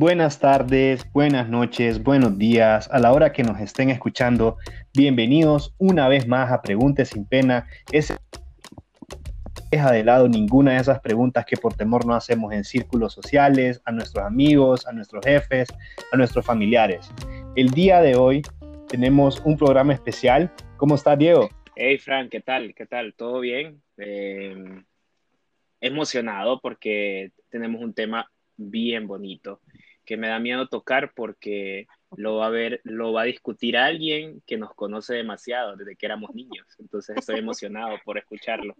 Buenas tardes, buenas noches, buenos días, a la hora que nos estén escuchando. Bienvenidos una vez más a Preguntes sin Pena. Es deja de lado ninguna de esas preguntas que por temor no hacemos en círculos sociales, a nuestros amigos, a nuestros jefes, a nuestros familiares. El día de hoy tenemos un programa especial. ¿Cómo está Diego? Hey Frank, ¿qué tal? ¿Qué tal? ¿Todo bien? Eh, emocionado porque tenemos un tema bien bonito que me da miedo tocar porque lo va a ver, lo va a discutir alguien que nos conoce demasiado desde que éramos niños. Entonces estoy emocionado por escucharlo.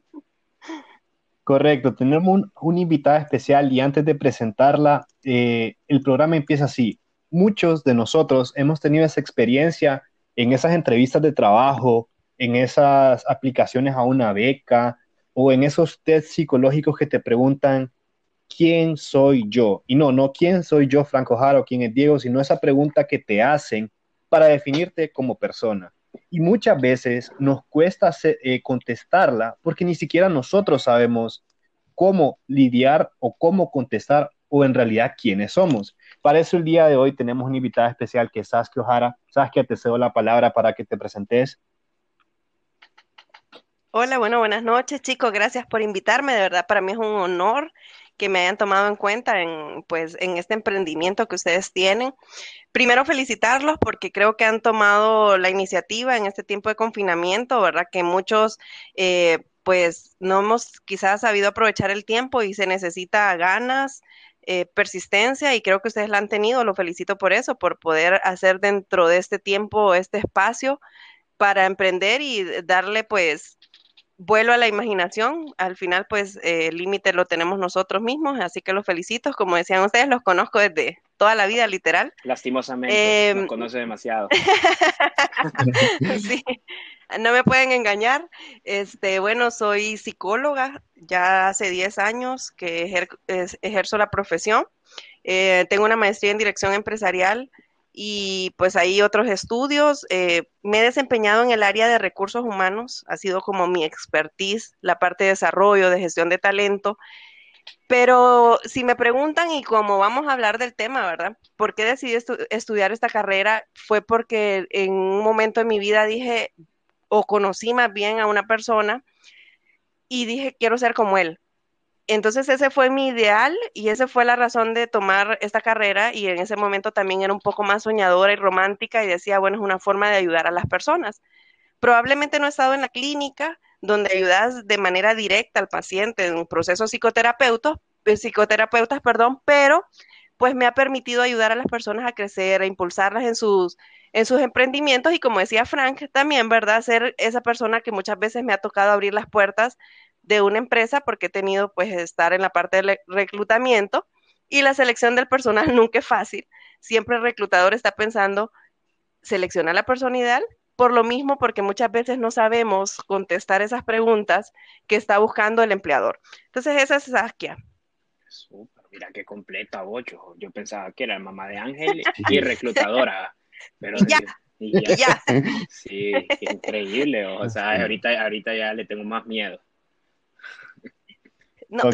Correcto, tenemos un, invitada especial y antes de presentarla, eh, el programa empieza así. Muchos de nosotros hemos tenido esa experiencia en esas entrevistas de trabajo, en esas aplicaciones a una beca o en esos test psicológicos que te preguntan ¿quién soy yo? Y no, no quién soy yo, Franco Jaro, quién es Diego, sino esa pregunta que te hacen para definirte como persona. Y muchas veces nos cuesta eh, contestarla porque ni siquiera nosotros sabemos cómo lidiar o cómo contestar o en realidad quiénes somos. Para eso el día de hoy tenemos una invitada especial que es Saskia Ojara. Saskia, te cedo la palabra para que te presentes. Hola, bueno, buenas noches chicos, gracias por invitarme, de verdad para mí es un honor que me hayan tomado en cuenta en, pues, en este emprendimiento que ustedes tienen. Primero felicitarlos porque creo que han tomado la iniciativa en este tiempo de confinamiento, ¿verdad? Que muchos, eh, pues, no hemos quizás sabido aprovechar el tiempo y se necesita ganas, eh, persistencia y creo que ustedes la han tenido. Lo felicito por eso, por poder hacer dentro de este tiempo este espacio para emprender y darle, pues, vuelo a la imaginación. Al final, pues el límite lo tenemos nosotros mismos, así que los felicito. Como decían ustedes, los conozco desde toda la vida, literal. Lastimosamente, los em, conoce demasiado. sí, no me pueden engañar. Este, bueno, soy psicóloga, ya hace 10 años que ejerzo la profesión. Eh, tengo una maestría en dirección empresarial y pues hay otros estudios. Eh, me he desempeñado en el área de recursos humanos, ha sido como mi expertise, la parte de desarrollo, de gestión de talento. Pero si me preguntan y como vamos a hablar del tema, ¿verdad? ¿Por qué decidí estudiar esta carrera? Fue porque en un momento de mi vida dije, o conocí más bien a una persona y dije, quiero ser como él entonces ese fue mi ideal y esa fue la razón de tomar esta carrera y en ese momento también era un poco más soñadora y romántica y decía, bueno, es una forma de ayudar a las personas. Probablemente no he estado en la clínica donde ayudas de manera directa al paciente en un proceso psicoterapeuta, eh, psicoterapeutas, perdón, pero pues me ha permitido ayudar a las personas a crecer, a impulsarlas en sus, en sus emprendimientos y como decía Frank, también, ¿verdad? Ser esa persona que muchas veces me ha tocado abrir las puertas de una empresa porque he tenido pues estar en la parte del reclutamiento y la selección del personal nunca es fácil. Siempre el reclutador está pensando, selecciona la persona ideal, por lo mismo porque muchas veces no sabemos contestar esas preguntas que está buscando el empleador. Entonces esa es Saskia. Súper, mira qué completa, Bocho. Yo pensaba que era mamá de Ángel y reclutadora. Pero y ya. Y ya. Sí, increíble. O sea, ahorita, ahorita ya le tengo más miedo. No,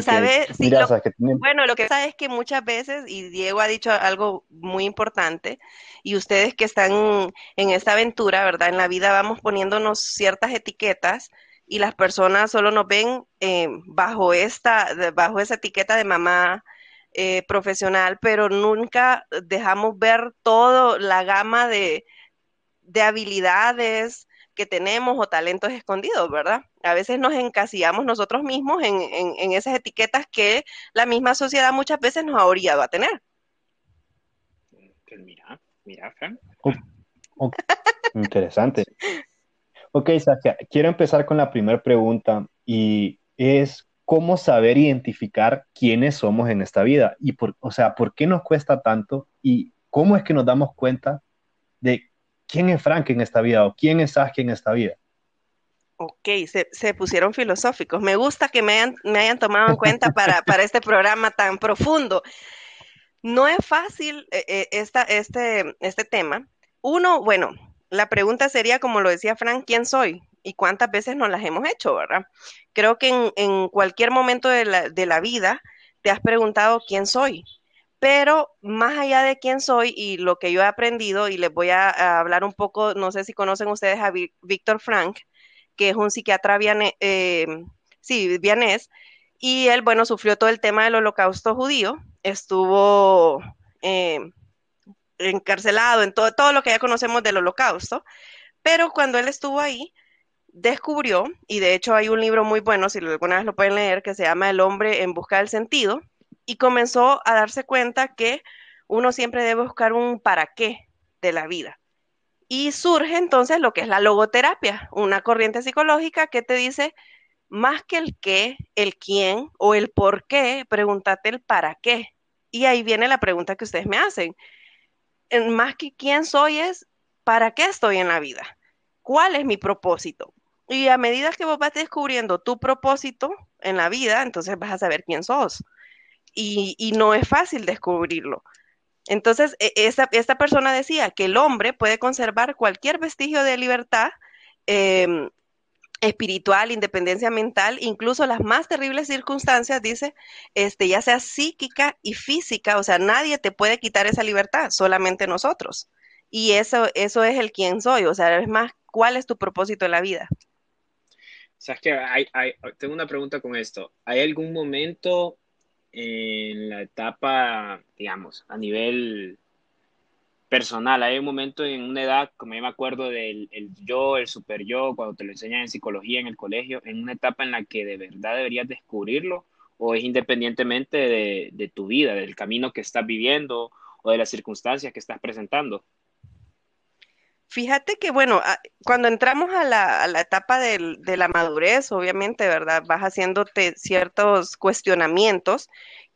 Bueno, lo que pasa es que muchas veces, y Diego ha dicho algo muy importante, y ustedes que están en esta aventura, ¿verdad? En la vida vamos poniéndonos ciertas etiquetas y las personas solo nos ven eh, bajo, esta, bajo esa etiqueta de mamá eh, profesional, pero nunca dejamos ver toda la gama de, de habilidades, que tenemos o talentos escondidos, ¿verdad? A veces nos encasillamos nosotros mismos en, esas etiquetas que la misma sociedad muchas veces nos ha orillado a tener. Pues mira, mira, Fran. Interesante. Ok, Saskia, quiero empezar con la primera pregunta y es cómo saber identificar quiénes somos en esta vida y por, o sea, por qué nos cuesta tanto y cómo es que nos damos cuenta de ¿quién es Frank en esta vida o quién es Saskia en esta vida? Ok, se, pusieron filosóficos. Me gusta que me hayan, tomado en cuenta para, este programa tan profundo. No es fácil eh, eh, esta, este, este tema. Uno, bueno, la pregunta sería, como lo decía Frank, ¿quién soy? ¿Y cuántas veces nos las hemos hecho, verdad? Creo que en, en cualquier momento de la, de la vida te has preguntado quién soy, pero más allá de quién soy y lo que yo he aprendido, y les voy a, hablar un poco, no sé si conocen ustedes a Víctor Frank, que es un psiquiatra eh, sí, vianés, y él, bueno, sufrió todo el tema del holocausto judío, estuvo eh, encarcelado en todo, todo lo que ya conocemos del holocausto, pero cuando él estuvo ahí, descubrió, y de hecho hay un libro muy bueno, si alguna vez lo pueden leer, que se llama El hombre en busca del sentido, y comenzó a darse cuenta que uno siempre debe buscar un para qué de la vida. Y surge entonces lo que es la logoterapia, una corriente psicológica que te dice, más que el qué, el quién o el por qué, pregúntate el para qué. Y ahí viene la pregunta que ustedes me hacen. Más que quién soy es, ¿para qué estoy en la vida? ¿Cuál es mi propósito? Y a medida que vos vas descubriendo tu propósito en la vida, entonces vas a saber quién sos y, no es fácil descubrirlo. Entonces, e, esta, persona decía que el hombre puede conservar cualquier vestigio de libertad em, espiritual, independencia mental, incluso las más terribles circunstancias, dice, este, ya sea psíquica y física, o sea, nadie te puede quitar esa libertad, solamente nosotros. Y eso, eso es el quién soy, o sea, es más, ¿cuál es tu propósito en la vida? Sabes que tengo una pregunta con esto. ¿Hay algún momento en la etapa, digamos, a nivel personal. Hay un momento en una edad, como yo me acuerdo del el yo, el super yo, cuando te lo enseñan en psicología en el colegio, en una etapa en la que de verdad deberías descubrirlo o es independientemente de, de tu vida, del camino que estás viviendo o de las circunstancias que estás presentando. Fíjate que, bueno, cuando entramos a la, etapa de la madurez, obviamente, ¿verdad? Vas haciéndote ciertos cuestionamientos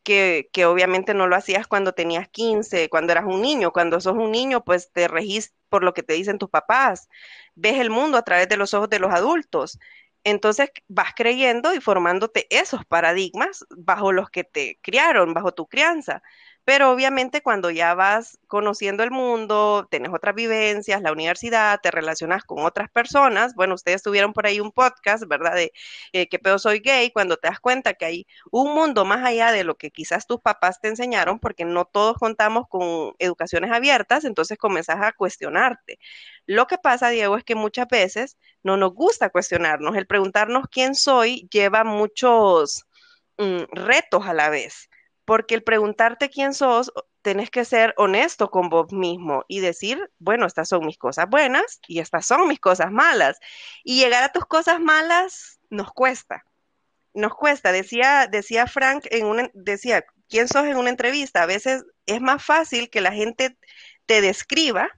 que, que, obviamente no lo hacías cuando tenías 15, cuando eras un niño. Cuando sos un niño, pues te regís por lo que te dicen tus papás. Ves el mundo a través de los ojos de los adultos. Entonces vas creyendo y formándote esos paradigmas bajo los que te criaron, bajo tu crianza. Pero obviamente cuando ya vas conociendo el mundo, tienes otras vivencias, la universidad, te relacionas con otras personas, bueno, ustedes tuvieron por ahí un podcast, ¿verdad? De eh, qué pedo soy gay, cuando te das cuenta que hay un mundo más allá de lo que quizás tus papás te enseñaron, porque no todos contamos con educaciones abiertas, entonces comenzás a cuestionarte. Lo que pasa, Diego, es que muchas veces no nos gusta cuestionarnos. El preguntarnos quién soy lleva muchos mm, retos a la vez porque el preguntarte quién sos, tenés que ser honesto con vos mismo y decir, bueno, estas son mis cosas buenas y estas son mis cosas malas. Y llegar a tus cosas malas nos cuesta. Nos cuesta, decía, decía Frank en una, decía, ¿quién sos en una entrevista? A veces es más fácil que la gente te describa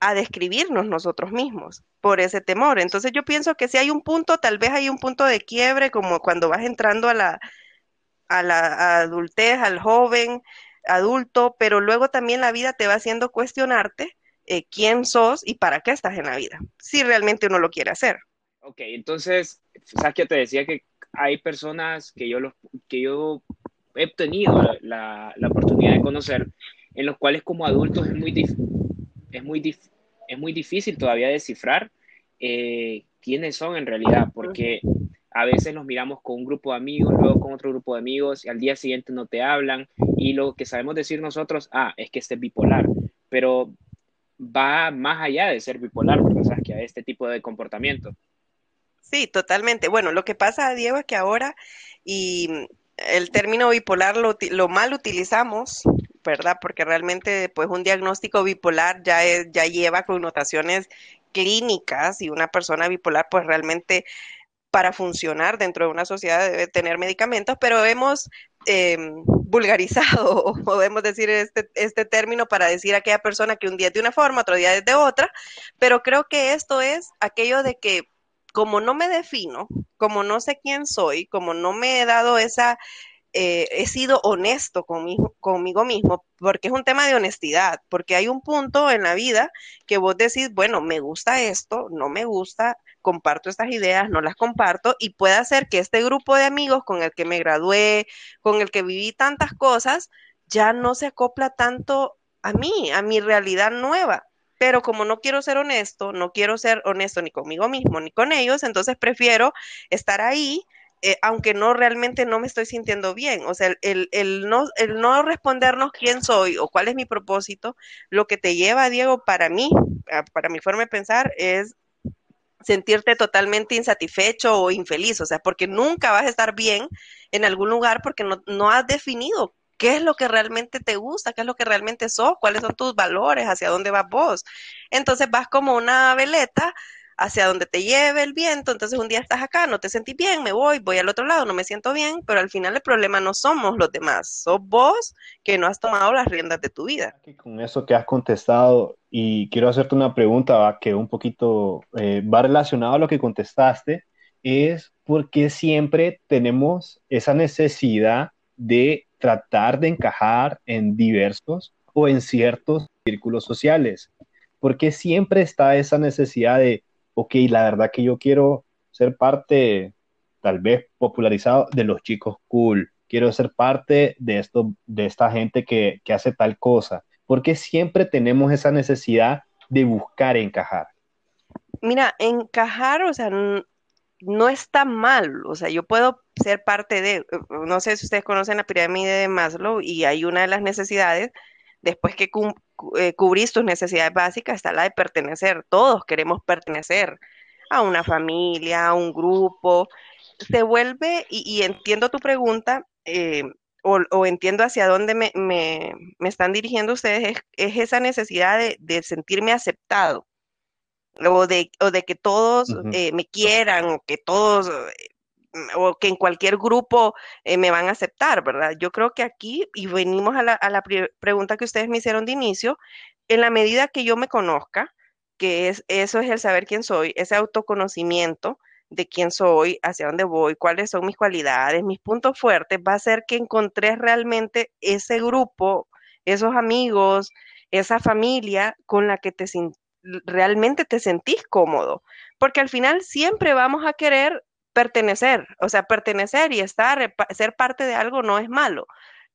a describirnos nosotros mismos por ese temor. Entonces yo pienso que si hay un punto, tal vez hay un punto de quiebre, como cuando vas entrando a la, a la adultez, al joven, adulto, pero luego también la vida te va haciendo cuestionarte eh, quién sos y para qué estás en la vida, si realmente uno lo quiere hacer. Ok, entonces, que te decía que hay personas que yo, los, que yo he tenido la, la, oportunidad de conocer, en los cuales como adultos es muy, es muy, es muy difícil todavía descifrar eh, quiénes son en realidad, porque a veces nos miramos con un grupo de amigos, luego con otro grupo de amigos y al día siguiente no te hablan y lo que sabemos decir nosotros, ah, es que este es bipolar, pero va más allá de ser bipolar, porque que hay este tipo de comportamiento. Sí, totalmente. Bueno, lo que pasa, Diego, es que ahora y el término bipolar lo, lo mal utilizamos, ¿verdad? Porque realmente, pues, un diagnóstico bipolar ya, ya lleva connotaciones clínicas y una persona bipolar, pues, realmente para funcionar dentro de una sociedad debe tener medicamentos, pero hemos em, vulgarizado, o podemos decir este, este término para decir a aquella persona que un día es de una forma, otro día es de otra, pero creo que esto es aquello de que como no me defino, como no sé quién soy, como no me he dado esa eh, he sido honesto conmigo, conmigo mismo, porque es un tema de honestidad, porque hay un punto en la vida que vos decís, bueno, me gusta esto, no me gusta, comparto estas ideas, no las comparto, y puede hacer que este grupo de amigos con el que me gradué, con el que viví tantas cosas, ya no se acopla tanto a mí, a mi realidad nueva. Pero como no quiero ser honesto, no quiero ser honesto ni conmigo mismo ni con ellos, entonces prefiero estar ahí eh, aunque no realmente no me estoy sintiendo bien. O sea, el, no, el no respondernos quién soy o cuál es mi propósito, lo que te lleva, Diego, para mí, para mi forma de pensar, es sentirte totalmente insatisfecho o infeliz, o sea, porque nunca vas a estar bien en algún lugar porque no, no has definido qué es lo que realmente te gusta, qué es lo que realmente sos, cuáles son tus valores, hacia dónde vas vos. Entonces vas como una veleta hacia donde te lleve el viento, entonces un día estás acá, no te sentís bien, me voy, voy al otro lado, no me siento bien, pero al final el problema no somos los demás, sos vos que no has tomado las riendas de tu vida. Con eso que has contestado, y quiero hacerte una pregunta que un poquito eh, va relacionado a lo que contestaste, es por qué siempre tenemos esa necesidad de tratar de encajar en diversos o en ciertos círculos sociales. Porque siempre está esa necesidad de ok, la verdad que yo quiero ser parte, tal vez popularizado, de los chicos cool. Quiero ser parte de, esto, de esta gente que, que hace tal cosa. Porque siempre tenemos esa necesidad de buscar encajar. Mira, encajar, o sea, no está mal, o sea, yo puedo ser parte de, no sé si ustedes conocen la pirámide de Maslow y hay una de las necesidades, después que eh, cubrís tus necesidades básicas, está la de pertenecer. Todos queremos pertenecer a una familia, a un grupo. Se vuelve, y, entiendo tu pregunta, eh, o, entiendo hacia dónde me, están dirigiendo ustedes, es, esa necesidad de, sentirme aceptado, o de, de que todos eh, me quieran, o que todos o que en cualquier grupo eh, me van a aceptar, ¿verdad? Yo creo que aquí, y venimos a la, pregunta que ustedes me hicieron de inicio, en la medida que yo me conozca, que es eso es el saber quién soy, ese autoconocimiento de quién soy, hacia dónde voy, cuáles son mis cualidades, mis puntos fuertes, va a ser que encontré realmente ese grupo, esos amigos, esa familia con la que te realmente te sentís cómodo, porque al final siempre vamos a querer pertenecer, o sea, pertenecer y estar, ser parte de algo no es malo.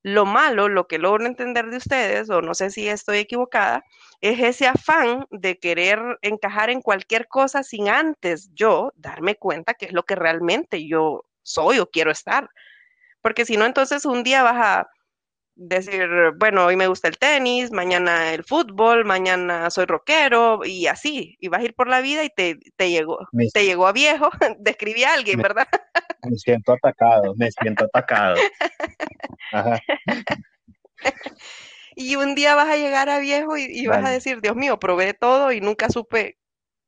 Lo malo, lo que logro entender de ustedes, o no sé si estoy equivocada, es ese afán de querer encajar en cualquier cosa sin antes yo darme cuenta que es lo que realmente yo soy o quiero estar. Porque si no, entonces un día vas a decir, bueno, hoy me gusta el tenis, mañana el fútbol, mañana soy rockero y así, y vas a ir por la vida y te, llegó, te llegó a viejo, describí a alguien, ¿verdad? Me siento atacado, me siento atacado. y un día vas a llegar a viejo y, vas a decir, Dios mío, probé todo y nunca supe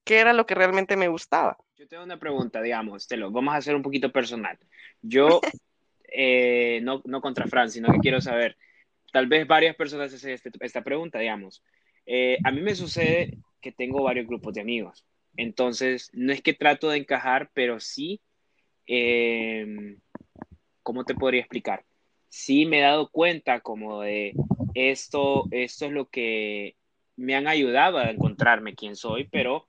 qué era lo que realmente me gustaba. Yo tengo una pregunta, digamos, te lo vamos a hacer un poquito personal. Yo eh, no, no contra Fran, sino que quiero saber, tal vez varias personas hacen este, esta pregunta, digamos. Eh, a mí me sucede que tengo varios grupos de amigos, entonces no es que trato de encajar, pero sí, eh, ¿cómo te podría explicar? Sí me he dado cuenta como de esto, esto es lo que me han ayudado a encontrarme quién soy, pero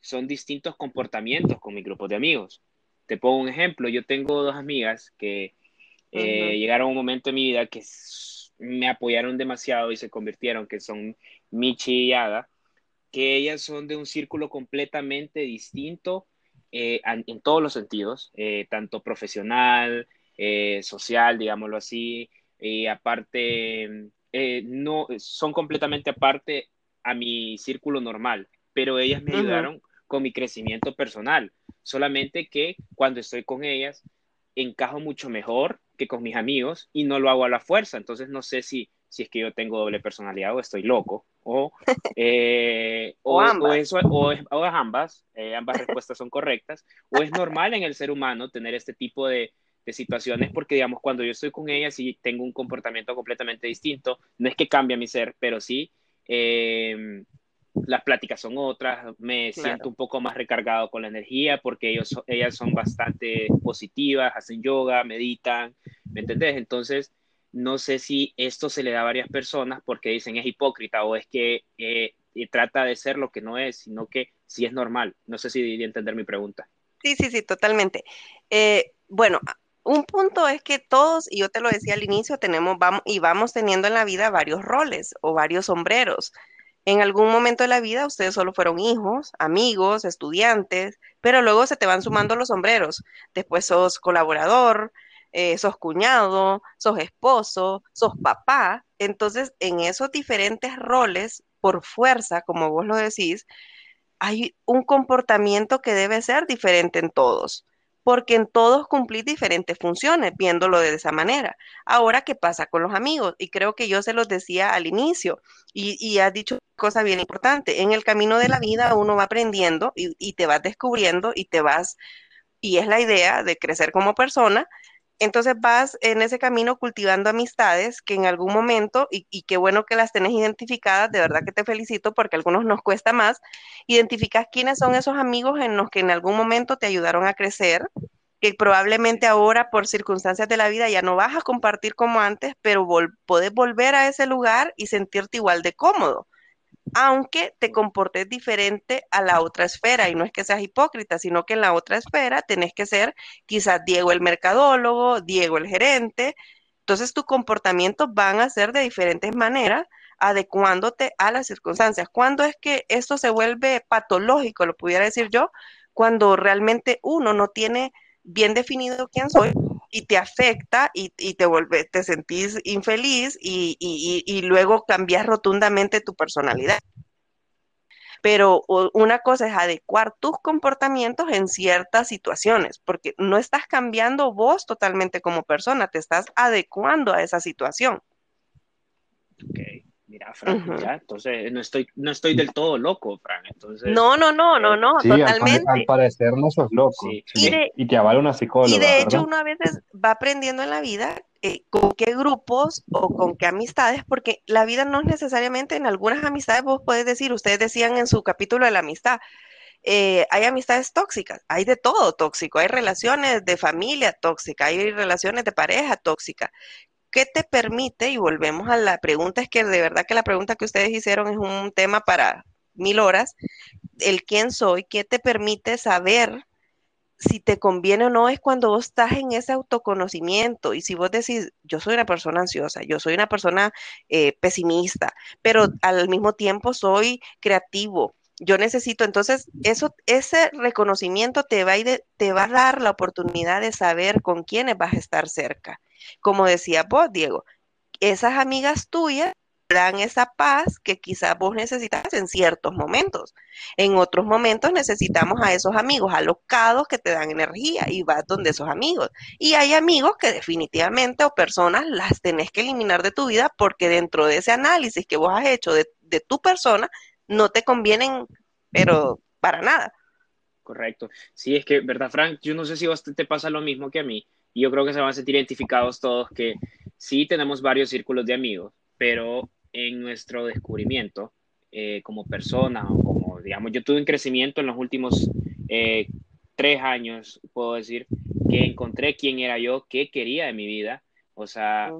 son distintos comportamientos con mi grupo de amigos. Te pongo un ejemplo, yo tengo dos amigas que eh, llegaron un momento en mi vida que me apoyaron demasiado y se convirtieron, que son Michi y Ada, que ellas son de un círculo completamente distinto eh, en, todos los sentidos, eh, tanto profesional, social, digámoslo así, y aparte, no, son completamente aparte a mi círculo normal, pero ellas me ayudaron con mi crecimiento personal, solamente que cuando estoy con ellas, encajo mucho mejor que con mis amigos y no lo hago a la fuerza. Entonces no sé si, si es que yo tengo doble personalidad o estoy loco o, eh, o, ambas. O, ambas, eh, ambas respuestas son correctas, o es normal en el ser humano tener este tipo de, de situaciones porque, digamos, cuando yo estoy con ellas y tengo un comportamiento completamente distinto, no es que cambie mi ser, pero sí eh, las pláticas son otras, me siento un poco más recargado con la energía porque ellos, ellas son bastante positivas, hacen yoga, meditan, ¿me entendés? Entonces, no sé si esto se le da a varias personas porque dicen es hipócrita o es que eh, trata de ser lo que no es, sino que sí es normal. No sé si debería entender mi pregunta. Sí, sí, sí, totalmente. Eh, bueno, un punto es que todos, y yo te lo decía al inicio, tenemos vamos, y vamos teniendo en la vida varios roles o varios sombreros. En algún momento de la vida ustedes solo fueron hijos, amigos, estudiantes, pero luego se te van sumando los sombreros. Después sos colaborador, eh, sos cuñado, sos esposo, sos papá. Entonces, en esos diferentes roles, por fuerza, como vos lo decís, hay un comportamiento que debe ser diferente en todos porque en todos cumplís diferentes funciones, viéndolo de esa manera. Ahora, ¿qué pasa con los amigos? Y creo que yo se los decía al inicio, y, y has dicho cosa bien importante, en el camino de la vida uno va aprendiendo y, y te vas descubriendo y te vas, y es la idea de crecer como persona, entonces vas en ese camino cultivando amistades que en algún momento, y, qué bueno que las tenés identificadas, de verdad que te felicito porque a algunos nos cuesta más, identificas quiénes son esos amigos en los que en algún momento te ayudaron a crecer, que probablemente ahora por circunstancias de la vida ya no vas a compartir como antes, pero puedes volver a ese lugar y sentirte igual de cómodo aunque te comportes diferente a la otra esfera. Y no es que seas hipócrita, sino que en la otra esfera tenés que ser quizás Diego el mercadólogo, Diego el gerente. Entonces tus comportamientos van a ser de diferentes maneras, adecuándote a las circunstancias. ¿Cuándo es que esto se vuelve patológico, lo pudiera decir yo? Cuando realmente uno no tiene bien definido quién soy y te afecta y, te vuelve, te sentís infeliz y, y luego cambias rotundamente tu personalidad. Pero una cosa es adecuar tus comportamientos en ciertas situaciones, porque no estás cambiando vos totalmente como persona, te estás adecuando a esa situación. Mira, Fran, ya, entonces no estoy, no estoy del todo loco, Fran. Entonces, no, no, no, no, no, totalmente. Al, parecer no sos loco. Y, te avala una psicóloga. Y de hecho, uno a veces va aprendiendo en la vida eh, con qué grupos o con qué amistades, porque la vida no es necesariamente en algunas amistades, vos podés decir, ustedes decían en su capítulo de la amistad, eh, hay amistades tóxicas, hay de todo tóxico, hay relaciones de familia tóxica, hay relaciones de pareja tóxica. ¿Qué te permite? Y volvemos a la pregunta, es que de verdad que la pregunta que ustedes hicieron es un tema para mil horas, el quién soy, ¿qué te permite saber si te conviene o no es cuando vos estás en ese autoconocimiento y si vos decís, yo soy una persona ansiosa, yo soy una persona eh, pesimista, pero al mismo tiempo soy creativo, yo necesito, entonces, eso, ese reconocimiento te va, a te va a dar la oportunidad de saber con quiénes vas a estar cerca. Como decía vos, Diego, esas amigas tuyas dan esa paz que quizás vos necesitas en ciertos momentos. En otros momentos necesitamos a esos amigos alocados que te dan energía y vas donde esos amigos. Y hay amigos que definitivamente o personas las tenés que eliminar de tu vida porque dentro de ese análisis que vos has hecho de, tu persona, no te convienen, pero para nada. Correcto. Sí, es que, ¿verdad, Frank? Yo no sé si te pasa lo mismo que a mí. Y yo creo que se van a sentir identificados todos que sí tenemos varios círculos de amigos, pero en nuestro descubrimiento eh, como persona o como, digamos, yo tuve un crecimiento en los últimos eh, tres años, puedo decir, que encontré quién era yo, qué quería de mi vida. O sea,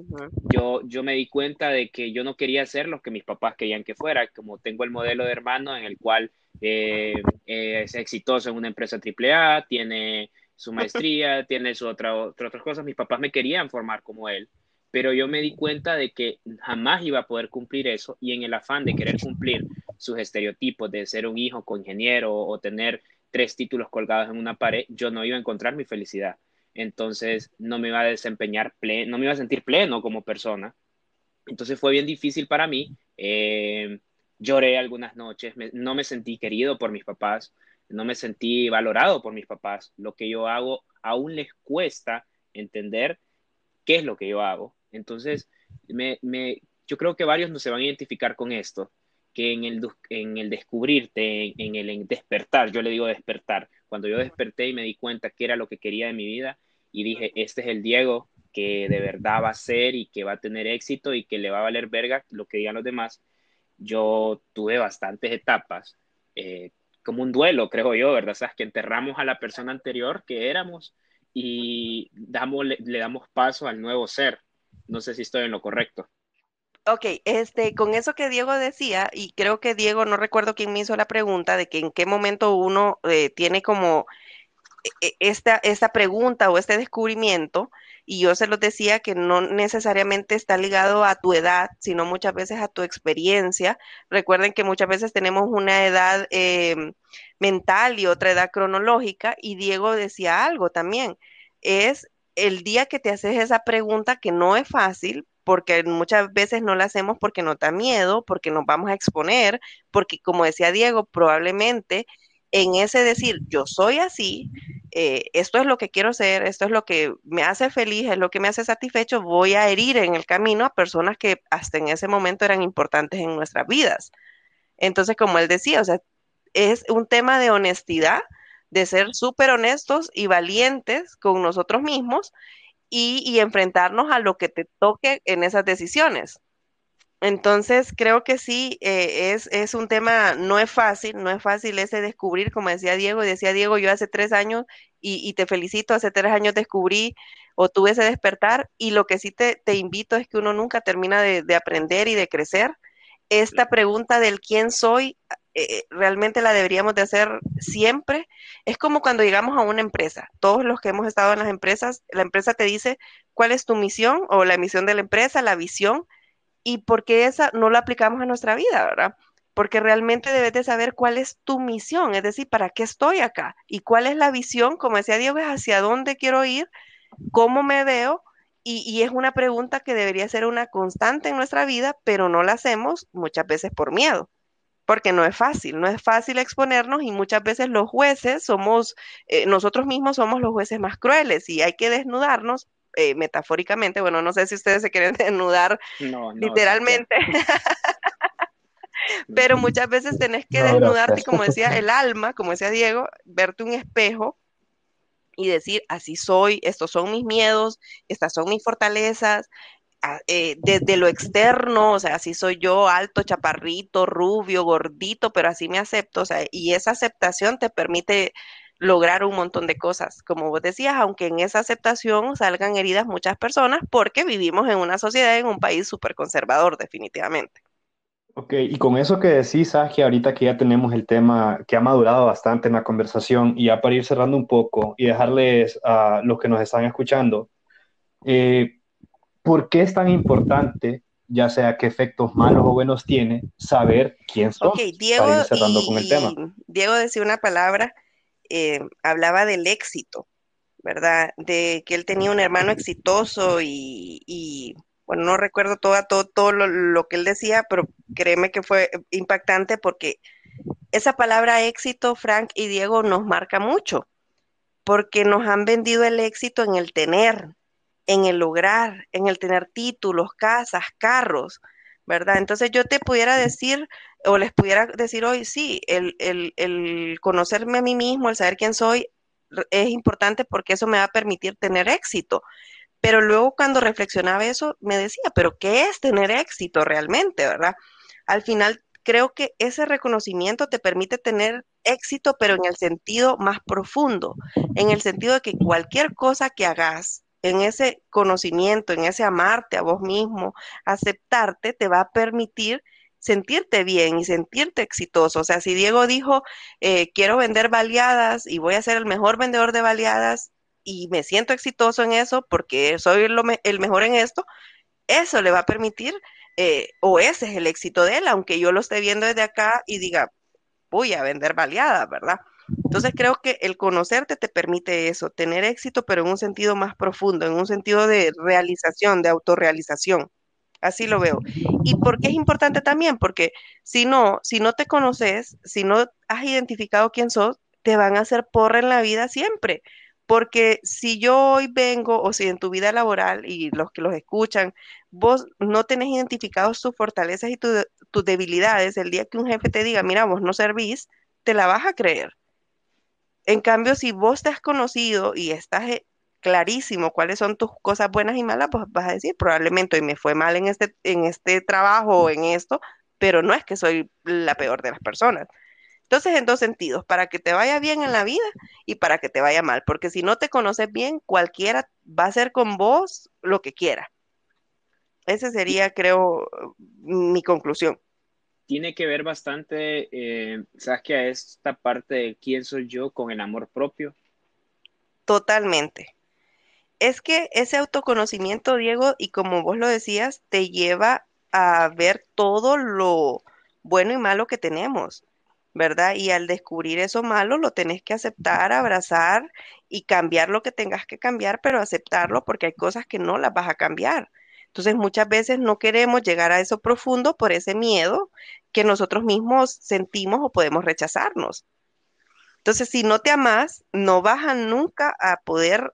yo, yo me di cuenta de que yo no quería ser lo que mis papás querían que fuera, como tengo el modelo de hermano en el cual eh, es exitoso en una empresa AAA, tiene su maestría, tiene su otra, otra, otras cosas, mis papás me querían formar como él, pero yo me di cuenta de que jamás iba a poder cumplir eso y en el afán de querer cumplir sus estereotipos de ser un hijo con ingeniero o tener tres títulos colgados en una pared, yo no iba a encontrar mi felicidad entonces no me iba a desempeñar pleno, no me iba a sentir pleno como persona. Entonces fue bien difícil para mí. Eh, lloré algunas noches, no me sentí querido por mis papás, no me sentí valorado por mis papás. Lo que yo hago aún les cuesta entender qué es lo que yo hago. Entonces, me, yo creo que varios no se van a identificar con esto, que en el, en el descubrirte, en, el despertar, yo le digo despertar, cuando yo desperté y me di cuenta que era lo que quería de mi vida y dije, este es el Diego que de verdad va a ser y que va a tener éxito y que le va a valer verga lo que digan los demás, yo tuve bastantes etapas, eh, como un duelo, creo yo, ¿verdad? Sabes que enterramos a la persona anterior que éramos y damos, le damos paso al nuevo ser. No sé si estoy en lo correcto. Ok, este, con eso que Diego decía, y creo que Diego, no recuerdo quién me hizo la pregunta de que en qué momento uno eh, tiene como e, e, esta, esta pregunta o este descubrimiento, y yo se los decía que no necesariamente está ligado a tu edad, sino muchas veces a tu experiencia. Recuerden que muchas veces tenemos una edad em, mental y otra edad cronológica, y Diego decía algo también, es el día que te haces esa pregunta que no es fácil, porque muchas veces no la hacemos porque nos da miedo, porque nos vamos a exponer, porque como decía Diego, probablemente en ese decir, yo soy así, eh, esto es lo que quiero ser, esto es lo que me hace feliz, es lo que me hace satisfecho, voy a herir en el camino a personas que hasta en ese momento eran importantes en nuestras vidas. Entonces, como él decía, o sea, es un tema de honestidad, de ser súper honestos y valientes con nosotros mismos y, enfrentarnos a lo que te toque en esas decisiones. Entonces, creo que sí, eh, es, es, un tema, no es fácil, no es fácil ese descubrir, como decía Diego, y decía Diego, yo hace tres años, y, te felicito, hace tres años descubrí o tuve ese despertar, y lo que sí te, te invito es que uno nunca termina de, de aprender y de crecer. Esta pregunta del quién soy eh, realmente la deberíamos de hacer siempre. Es como cuando llegamos a una empresa. Todos los que hemos estado en las empresas, la empresa te dice cuál es tu misión o la misión de la empresa, la visión, y por qué esa no la aplicamos a nuestra vida, ¿verdad? Porque realmente debes de saber cuál es tu misión, es decir, para qué estoy acá y cuál es la visión, como decía Diego, es hacia dónde quiero ir, cómo me veo. Y, es una pregunta que debería ser una constante en nuestra vida, pero no la hacemos muchas veces por miedo porque no es fácil, no es fácil exponernos y muchas veces los jueces somos, eh, nosotros mismos somos los jueces más crueles y hay que desnudarnos eh, metafóricamente, bueno, no sé si ustedes se quieren desnudar literalmente, pero muchas veces tenés que desnudarte, como decía el alma, como decía Diego, verte un espejo y decir, así soy, estos son mis miedos, estas son mis fortalezas, eh, desde lo externo, o sea, así soy yo, alto, chaparrito, rubio, gordito, pero así me acepto, o sea, y esa aceptación te permite lograr un montón de cosas. Como vos decías, aunque en esa aceptación salgan heridas muchas personas, porque vivimos en una sociedad, en un país súper conservador, definitivamente. Ok, y con eso que decís, que ahorita que ya tenemos el tema que ha madurado bastante en la conversación, y ya para ir cerrando un poco y dejarles a los que nos están escuchando, eh, ¿por qué es tan importante, ya sea qué efectos malos o buenos tiene, saber quién son? Ok, Diego, con el tema. Diego decía una palabra, eh, hablaba del éxito, ¿verdad? De que él tenía un hermano exitoso y, bueno, no recuerdo todo, todo, todo lo, lo, que él decía, pero créeme que fue impactante porque esa palabra éxito, Frank y Diego, nos marca mucho, porque nos han vendido el éxito en el tener, en el lograr, en el tener títulos, casas, carros, ¿verdad? Entonces yo te pudiera decir o les pudiera decir hoy, sí, el, el, conocerme a mí mismo, el saber quién soy, es importante porque eso me va a permitir tener éxito. Pero luego cuando reflexionaba eso, me decía, pero ¿qué es tener éxito realmente, verdad? Al final creo que ese reconocimiento te permite tener éxito, pero en el sentido más profundo, en el sentido de que cualquier cosa que hagas, en ese conocimiento, en ese amarte a vos mismo, aceptarte, te va a permitir sentirte bien y sentirte exitoso. O sea, si Diego dijo, eh, quiero vender baleadas y voy a ser el mejor vendedor de baleadas y me siento exitoso en eso porque soy el mejor en esto, eso le va a permitir, eh, o ese es el éxito de él, aunque yo lo esté viendo desde acá y diga, voy a vender baleadas, ¿verdad? Entonces creo que el conocerte te permite eso, tener éxito, pero en un sentido más profundo, en un sentido de realización, de autorrealización. Así lo veo. ¿Y por qué es importante también? Porque si no, si no te conoces, si no has identificado quién sos, te van a hacer porra en la vida siempre. Porque si yo hoy vengo, o si en tu vida laboral y los que los escuchan, vos no tenés identificados tus fortalezas y tus debilidades, el día que un jefe te diga, mira, vos no servís, te la vas a creer. En cambio, si vos te has conocido y estás eh, clarísimo cuáles son tus cosas buenas y malas, pues vas a decir, probablemente hoy me fue mal en este, en este trabajo o en esto, pero no es que soy la peor de las personas. Entonces, en dos sentidos, para que te vaya bien en la vida y para que te vaya mal, porque si no te conoces bien, cualquiera va a hacer con vos lo que quiera. Esa sería, creo, mi conclusión tiene que ver bastante, eh, ¿sabes qué? A esta parte de quién soy yo con el amor propio. Totalmente. Es que ese autoconocimiento, Diego, y como vos lo decías, te lleva a ver todo lo bueno y malo que tenemos, ¿verdad? Y al descubrir eso malo, lo tenés que aceptar, abrazar y cambiar lo que tengas que cambiar, pero aceptarlo porque hay cosas que no las vas a cambiar. Entonces, muchas veces no queremos llegar a eso profundo por ese miedo que nosotros mismos sentimos o podemos rechazarnos. Entonces, si no te amas, no vas a nunca a poder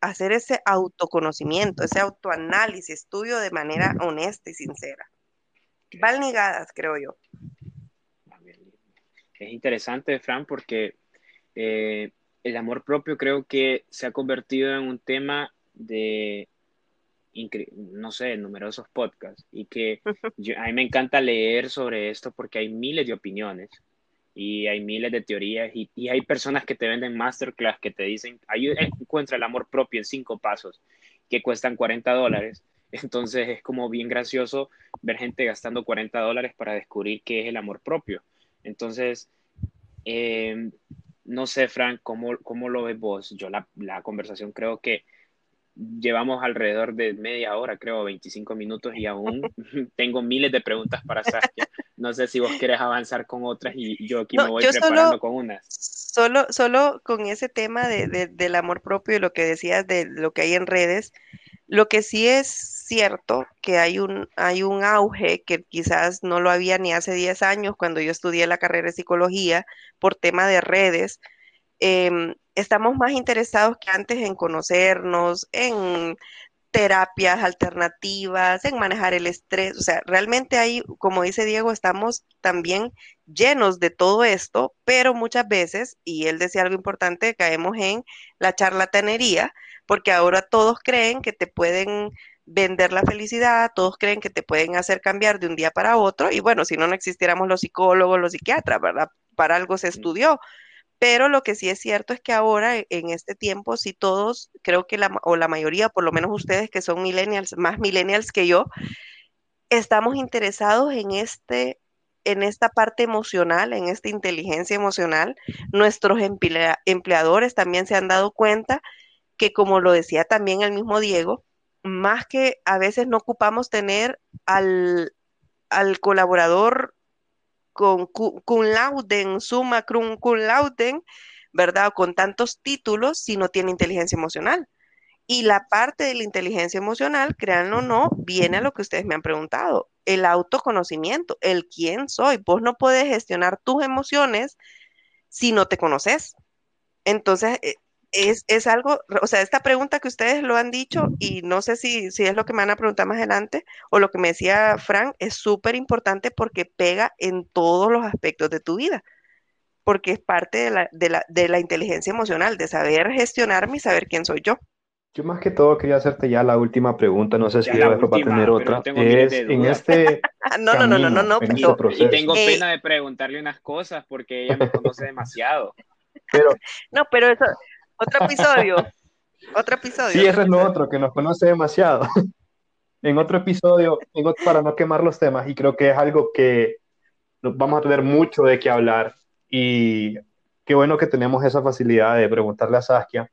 hacer ese autoconocimiento, ese autoanálisis tuyo de manera honesta y sincera. Van ligadas, creo yo. Es interesante, Fran, porque eh, el amor propio creo que se ha convertido en un tema de, no sé, numerosos podcasts y que a mí me encanta leer sobre esto porque hay miles de opiniones y hay miles de teorías y, hay personas que te venden masterclass que te dicen, ahí encuentra el amor propio en cinco pasos que cuestan 40 dólares. Entonces es como bien gracioso ver gente gastando 40 dólares para descubrir qué es el amor propio. Entonces, eh, no sé, Frank, ¿cómo, ¿cómo, lo ves vos? Yo la, la conversación creo que llevamos alrededor de media hora, creo, 25 minutos y aún tengo miles de preguntas para Saskia. No sé si vos querés avanzar con otras y yo aquí me voy preparando con unas. Solo, solo con ese tema de, de, del amor propio y lo que decías de lo que hay en redes, lo que sí es cierto que hay un, hay un auge que quizás no lo había ni hace 10 años cuando yo estudié la carrera de psicología por tema de redes. Eh, estamos más interesados que antes en conocernos, en terapias alternativas, en manejar el estrés. O sea, realmente ahí, como dice Diego, estamos también llenos de todo esto, pero muchas veces, y él decía algo importante, caemos en la charlatanería, porque ahora todos creen que te pueden vender la felicidad, todos creen que te pueden hacer cambiar de un día para otro, y bueno, si no, no existiéramos los psicólogos, los psiquiatras, ¿verdad? Para algo se estudió. Pero lo que sí es cierto es que ahora, e, en este tiempo, sí todos, creo que la, o la mayoría, por lo menos ustedes que son millennials, más millennials que yo, estamos interesados en este en esta parte emocional, en esta inteligencia emocional. Nuestros empleadores también se han dado cuenta que, como lo decía también el mismo Diego, más que a veces no ocupamos tener al, al colaborador con cum lauden, summa cum, lauden, ¿verdad? Con tantos títulos si no tiene inteligencia emocional. Y la parte de la inteligencia emocional, créanlo o no, viene a lo que ustedes me han preguntado, el autoconocimiento, el quién soy. Vos no puedes gestionar tus emociones si no te conoces. Entonces, eh, es, algo, o sea, esta pregunta que ustedes lo han dicho y no sé si, si es lo que me van a preguntar más adelante o lo que me decía Frank, es súper importante porque pega en todos los aspectos de tu vida, porque es parte de la, de la, de la inteligencia emocional, de saber gestionarme y saber quién soy yo. Yo más que todo quería hacerte ya la última pregunta, no sé si después va a tener otra. Es en este no, no, no, no, no, no, y, y, tengo pena de preguntarle unas cosas porque ella me conoce demasiado. Pero, no, pero eso, otro episodio. otro episodio. Sí, ese es lo otro, que nos conoce demasiado. en otro episodio, para no quemar los temas, y creo que es algo que vamos a tener mucho de qué hablar. Y qué bueno que tenemos esa facilidad de preguntarle a Saskia.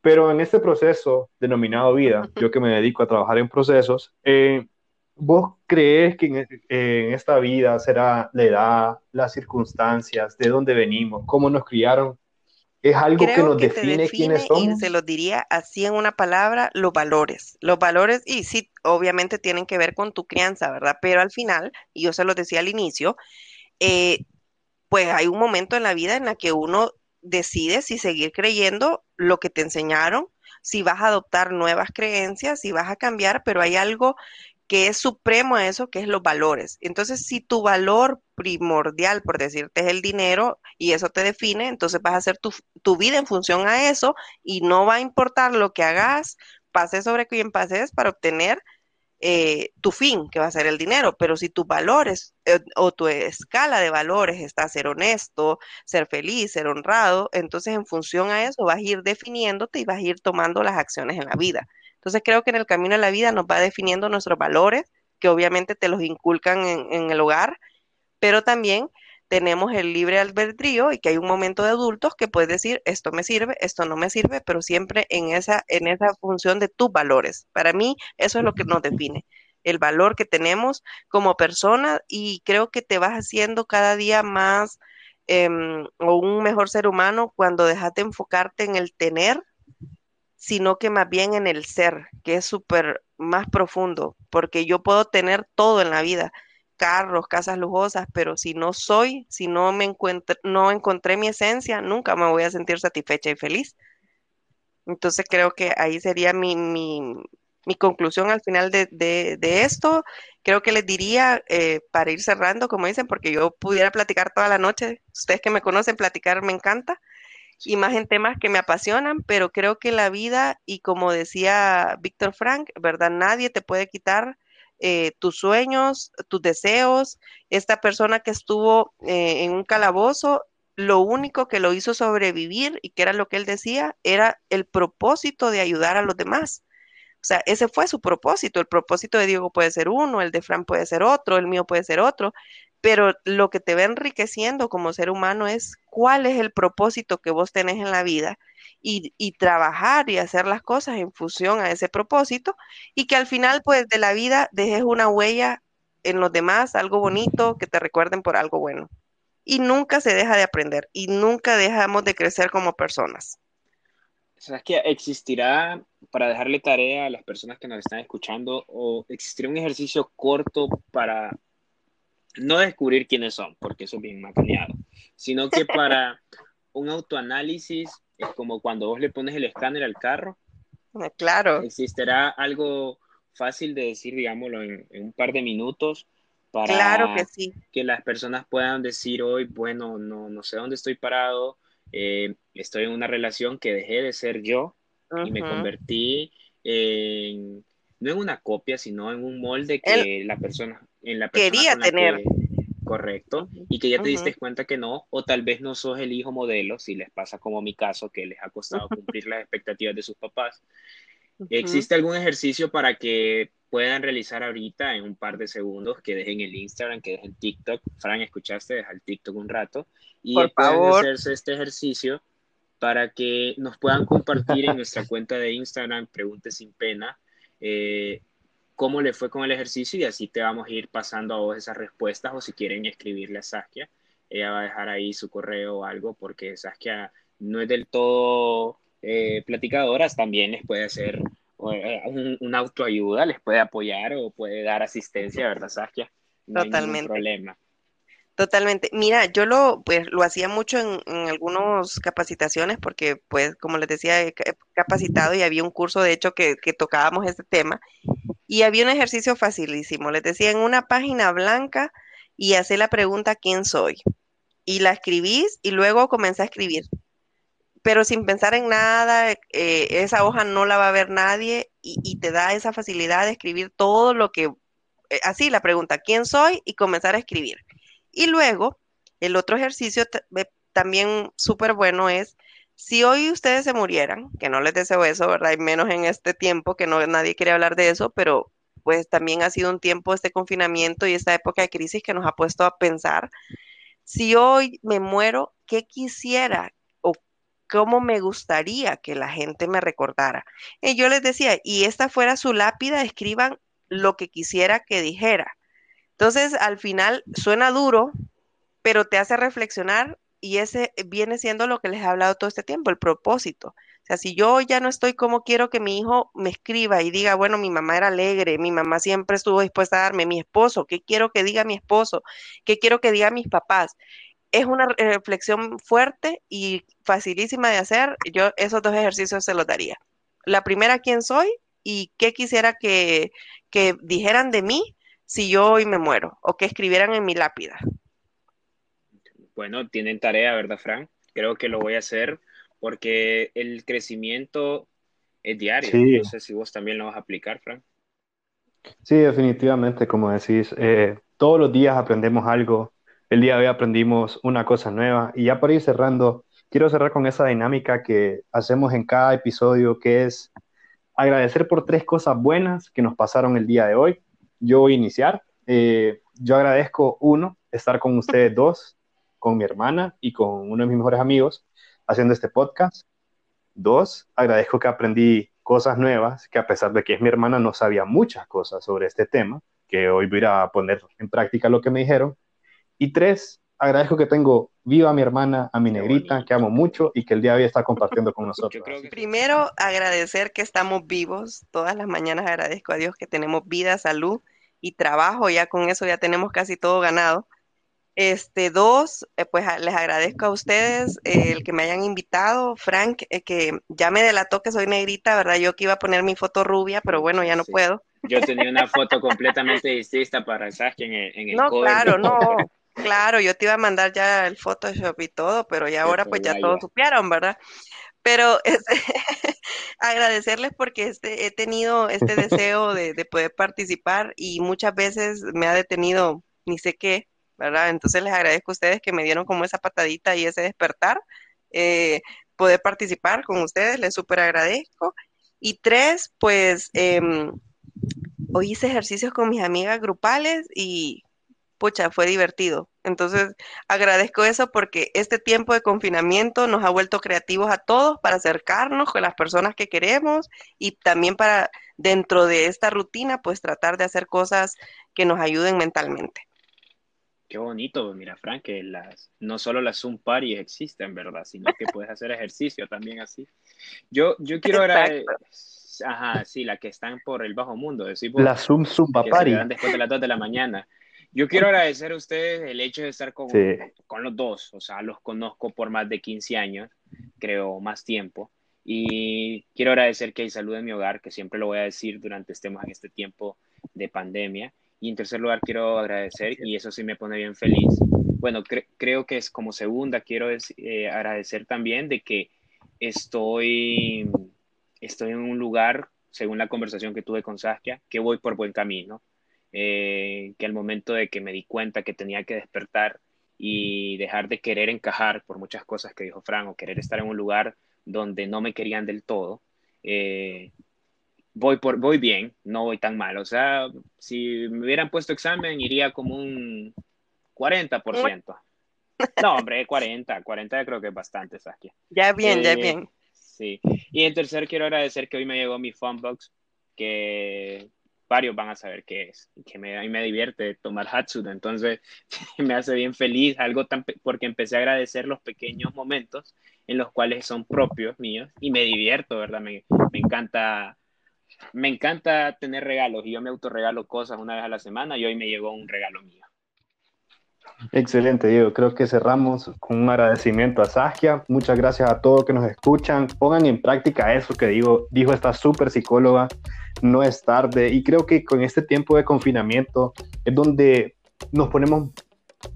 Pero en este proceso denominado vida, yo que me dedico a trabajar en procesos, eh, ¿vos crees que en, en, esta vida será la edad, las circunstancias, de dónde venimos, cómo nos criaron, es algo que nos define, quiénes somos. Y se lo diría así en una palabra, los valores. Los valores, y sí, obviamente tienen que ver con tu crianza, ¿verdad? Pero al final, y yo se lo decía al inicio, eh, pues hay un momento en la vida en la que uno decide si seguir creyendo lo que te enseñaron, si vas a adoptar nuevas creencias, si vas a cambiar, pero hay algo que es supremo a eso, que es los valores. Entonces, si tu valor primordial, por decirte, es el dinero y eso te define, entonces vas a hacer tu, tu vida en función a eso y no va a importar lo que hagas, pases sobre quien pases para obtener eh, tu fin, que va a ser el dinero. Pero si tus valores eh, o tu escala de valores está ser honesto, ser feliz, ser honrado, entonces en función a eso vas a ir definiéndote y vas a ir tomando las acciones en la vida. Entonces creo que en el camino de la vida nos va definiendo nuestros valores, que obviamente te los inculcan en, el hogar, pero también tenemos el libre albedrío y que hay un momento de adultos que puedes decir, esto me sirve, esto no me sirve, pero siempre en esa, en esa función de tus valores. Para mí, eso es lo que nos define, el valor que tenemos como persona y creo que te vas haciendo cada día más em, o un mejor ser humano cuando dejas de enfocarte en el tener, sino que más bien en el ser, que es súper más profundo, porque yo puedo tener todo en la vida, carros, casas lujosas, pero si no soy, si no me encuentro, no encontré mi esencia, nunca me voy a sentir satisfecha y feliz. Entonces creo que ahí sería mi, conclusión al final de, esto. Creo que les diría, eh, para ir cerrando, como dicen, porque yo pudiera platicar toda la noche, ustedes que me conocen, platicar me encanta, y más en temas que me apasionan, pero creo que la vida, y como decía Víctor Frank, ¿verdad? Nadie te puede quitar eh, tus sueños, tus deseos. Esta persona que estuvo eh, en un calabozo, lo único que lo hizo sobrevivir y que era lo que él decía, era el propósito de ayudar a los demás. O sea, ese fue su propósito. El propósito de Diego puede ser uno, el de Fran puede ser otro, el mío puede ser otro, pero lo que te va enriqueciendo como ser humano es cuál es el propósito que vos tenés en la vida y, trabajar y hacer las cosas en función a ese propósito y que al final pues de la vida dejes una huella en los demás, algo bonito, que te recuerden por algo bueno. Y nunca se deja de aprender y nunca dejamos de crecer como personas. ¿Sabes que existirá, para dejarle tarea a las personas que nos están escuchando, o existirá un ejercicio corto para no descubrir quiénes son, porque eso es bien macaneado, sino que para un autoanálisis, es como cuando vos le pones el escáner al carro. Ah, claro. Existirá algo fácil de decir, digámoslo, en, un par de minutos para claro que, sí. que las personas puedan decir hoy, bueno, no, no sé dónde estoy parado, eh, estoy en una relación que dejé de ser yo y me convertí en, no en una copia, sino en un molde que la persona en la quería tener. correcto, y que ya te diste cuenta que no, o tal vez no sos el hijo modelo, si les pasa como mi caso, que les ha costado cumplir las expectativas de sus papás. ¿Existe algún ejercicio para que puedan realizar ahorita en un par de segundos, que dejen el Instagram, que dejen TikTok? Fran, escuchaste, deja el TikTok un rato. Y Por favor. hacerse este ejercicio para que nos puedan compartir en nuestra cuenta de Instagram, Pregunte sin pena, eh, cómo le fue con el ejercicio y así te vamos a ir pasando a vos esas respuestas o si quieren escribirle a Saskia, ella va a dejar ahí su correo o algo porque Saskia no es del todo eh, platicadoras, también les puede hacer eh, una autoayuda, les puede apoyar o puede dar asistencia, ¿verdad Saskia? No Totalmente. Hay problema. Totalmente. Mira, yo lo, pues, lo hacía mucho en, en algunas capacitaciones porque, pues, como les decía, he capacitado y había un curso, de hecho, que, que tocábamos este tema y había un ejercicio facilísimo. Les decía en una página blanca y hacer la pregunta ¿quién soy? Y la escribís y luego comencé a escribir. Pero sin pensar en nada, eh, esa hoja no la va a ver nadie y, te da esa facilidad de escribir todo lo que, eh, así la pregunta, ¿quién soy? Y comenzar a escribir. Y luego, el otro ejercicio también súper bueno es, si hoy ustedes se murieran, que no les deseo eso, ¿verdad? Y menos en este tiempo, que no nadie quiere hablar de eso, pero pues también ha sido un tiempo este confinamiento y esta época de crisis que nos ha puesto a pensar, si hoy me muero, ¿qué quisiera o cómo me gustaría que la gente me recordara? Y yo les decía, y esta fuera su lápida, escriban lo que quisiera que dijera. Entonces, al final suena duro, pero te hace reflexionar y ese viene siendo lo que les he hablado todo este tiempo, el propósito. O sea, si yo ya no estoy como quiero que mi hijo me escriba y diga, bueno, mi mamá era alegre, mi mamá siempre estuvo dispuesta a darme, mi esposo, ¿qué quiero que diga mi esposo? ¿Qué quiero que diga mis papás? Es una reflexión fuerte y facilísima de hacer. Yo esos dos ejercicios se los daría. La primera, ¿quién soy? Y qué quisiera que, que dijeran de mí si yo hoy me muero o que escribieran en mi lápida. Bueno, tienen tarea, ¿verdad, Frank? Creo que lo voy a hacer porque el crecimiento es diario. No sé si vos también lo vas a aplicar, Frank. Sí, definitivamente, como decís, eh, todos los días aprendemos algo. El día de hoy aprendimos una cosa nueva y ya por ir cerrando, quiero cerrar con esa dinámica que hacemos en cada episodio, que es agradecer por tres cosas buenas que nos pasaron el día de hoy yo voy a iniciar. Eh, yo agradezco, uno, estar con ustedes dos. con mi hermana y con uno de mis mejores amigos haciendo este podcast. Dos, agradezco que aprendí cosas nuevas, que a pesar de que es mi hermana, no sabía muchas cosas sobre este tema, que hoy voy a poner en práctica lo que me dijeron. Y tres, agradezco que tengo viva a mi hermana, a mi negrita, que amo mucho y que el día de hoy está compartiendo con nosotros. Primero, agradecer que estamos vivos. Todas las mañanas agradezco a Dios que tenemos vida, salud y trabajo. Ya con eso ya tenemos casi todo ganado. Este, dos, eh, pues les agradezco a ustedes eh, el que me hayan invitado. Frank, eh, que ya me delató que soy negrita, ¿verdad? Yo que iba a poner mi foto rubia, pero bueno, ya no puedo. Yo tenía una foto completamente distinta para Saskia en el, en el No, claro, no. Claro, yo te iba a mandar ya el Photoshop y todo, pero ya ahora pues ya todos supieron, ¿verdad? Pero este, agradecerles porque este, he tenido este deseo de, poder participar y muchas veces me ha detenido ni sé qué, ¿verdad? Entonces les agradezco a ustedes que me dieron como esa patadita y ese despertar, eh, poder participar con ustedes, les súper agradezco. Y tres, pues em, hoy hice ejercicios con mis amigas grupales y pucha, fue divertido. Entonces, agradezco eso porque este tiempo de confinamiento nos ha vuelto creativos a todos para acercarnos con las personas que queremos y también para, dentro de esta rutina, pues tratar de hacer cosas que nos ayuden mentalmente. Qué bonito, mira, Frank, que las, no solo las Zoom Parties existen, ¿verdad? Sino que puedes hacer ejercicio también así. Yo, yo quiero agradecer... Ajá, sí, la que están por el bajo mundo. la Zoom Zumba Party. Después de las 2 de la mañana. Yo quiero agradecer a ustedes el hecho de estar con, con los dos, o sea, los conozco por más de 15 años, creo, más tiempo. Y quiero agradecer que hay salud en mi hogar, que siempre lo voy a decir durante estemos en este tiempo de pandemia. Y en tercer lugar, quiero agradecer, y eso sí me pone bien feliz. Bueno, creo que es como segunda, quiero eh, agradecer también de que estoy, estoy en un lugar, según la conversación que tuve con Saskia, que voy por buen camino. Eh, que al momento de que me di cuenta que tenía que despertar y dejar de querer encajar por muchas cosas que dijo Fran o querer estar en un lugar donde no me querían del todo, eh, voy, por, voy bien, no voy tan mal. O sea, si me hubieran puesto examen, iría como un 40%. No, hombre, 40, 40 creo que es bastante, Saskia. Ya bien, ya eh, bien. Sí. Y en tercer, quiero agradecer que hoy me llegó mi Funbox, que varios van a saber qué es, que me, a mí me divierte tomar Hatsuda, entonces me hace bien feliz, algo tan, porque empecé a agradecer los pequeños momentos en los cuales son propios míos y me divierto, ¿verdad? Me, me encanta, me encanta tener regalos y yo me autorregalo cosas una vez a la semana y hoy me llegó un regalo mío. Excelente, Diego. Creo que cerramos con un agradecimiento a Saskia. Muchas gracias a todos que nos escuchan. Pongan en práctica eso que digo, dijo esta súper psicóloga. No es tarde. Y creo que con este tiempo de confinamiento es donde nos ponemos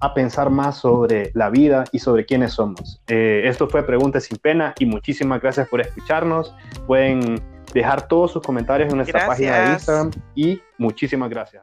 a pensar más sobre la vida y sobre quiénes somos. Eh, esto fue Preguntas sin Pena y muchísimas gracias por escucharnos. Pueden dejar todos sus comentarios en nuestra página de Instagram y muchísimas gracias.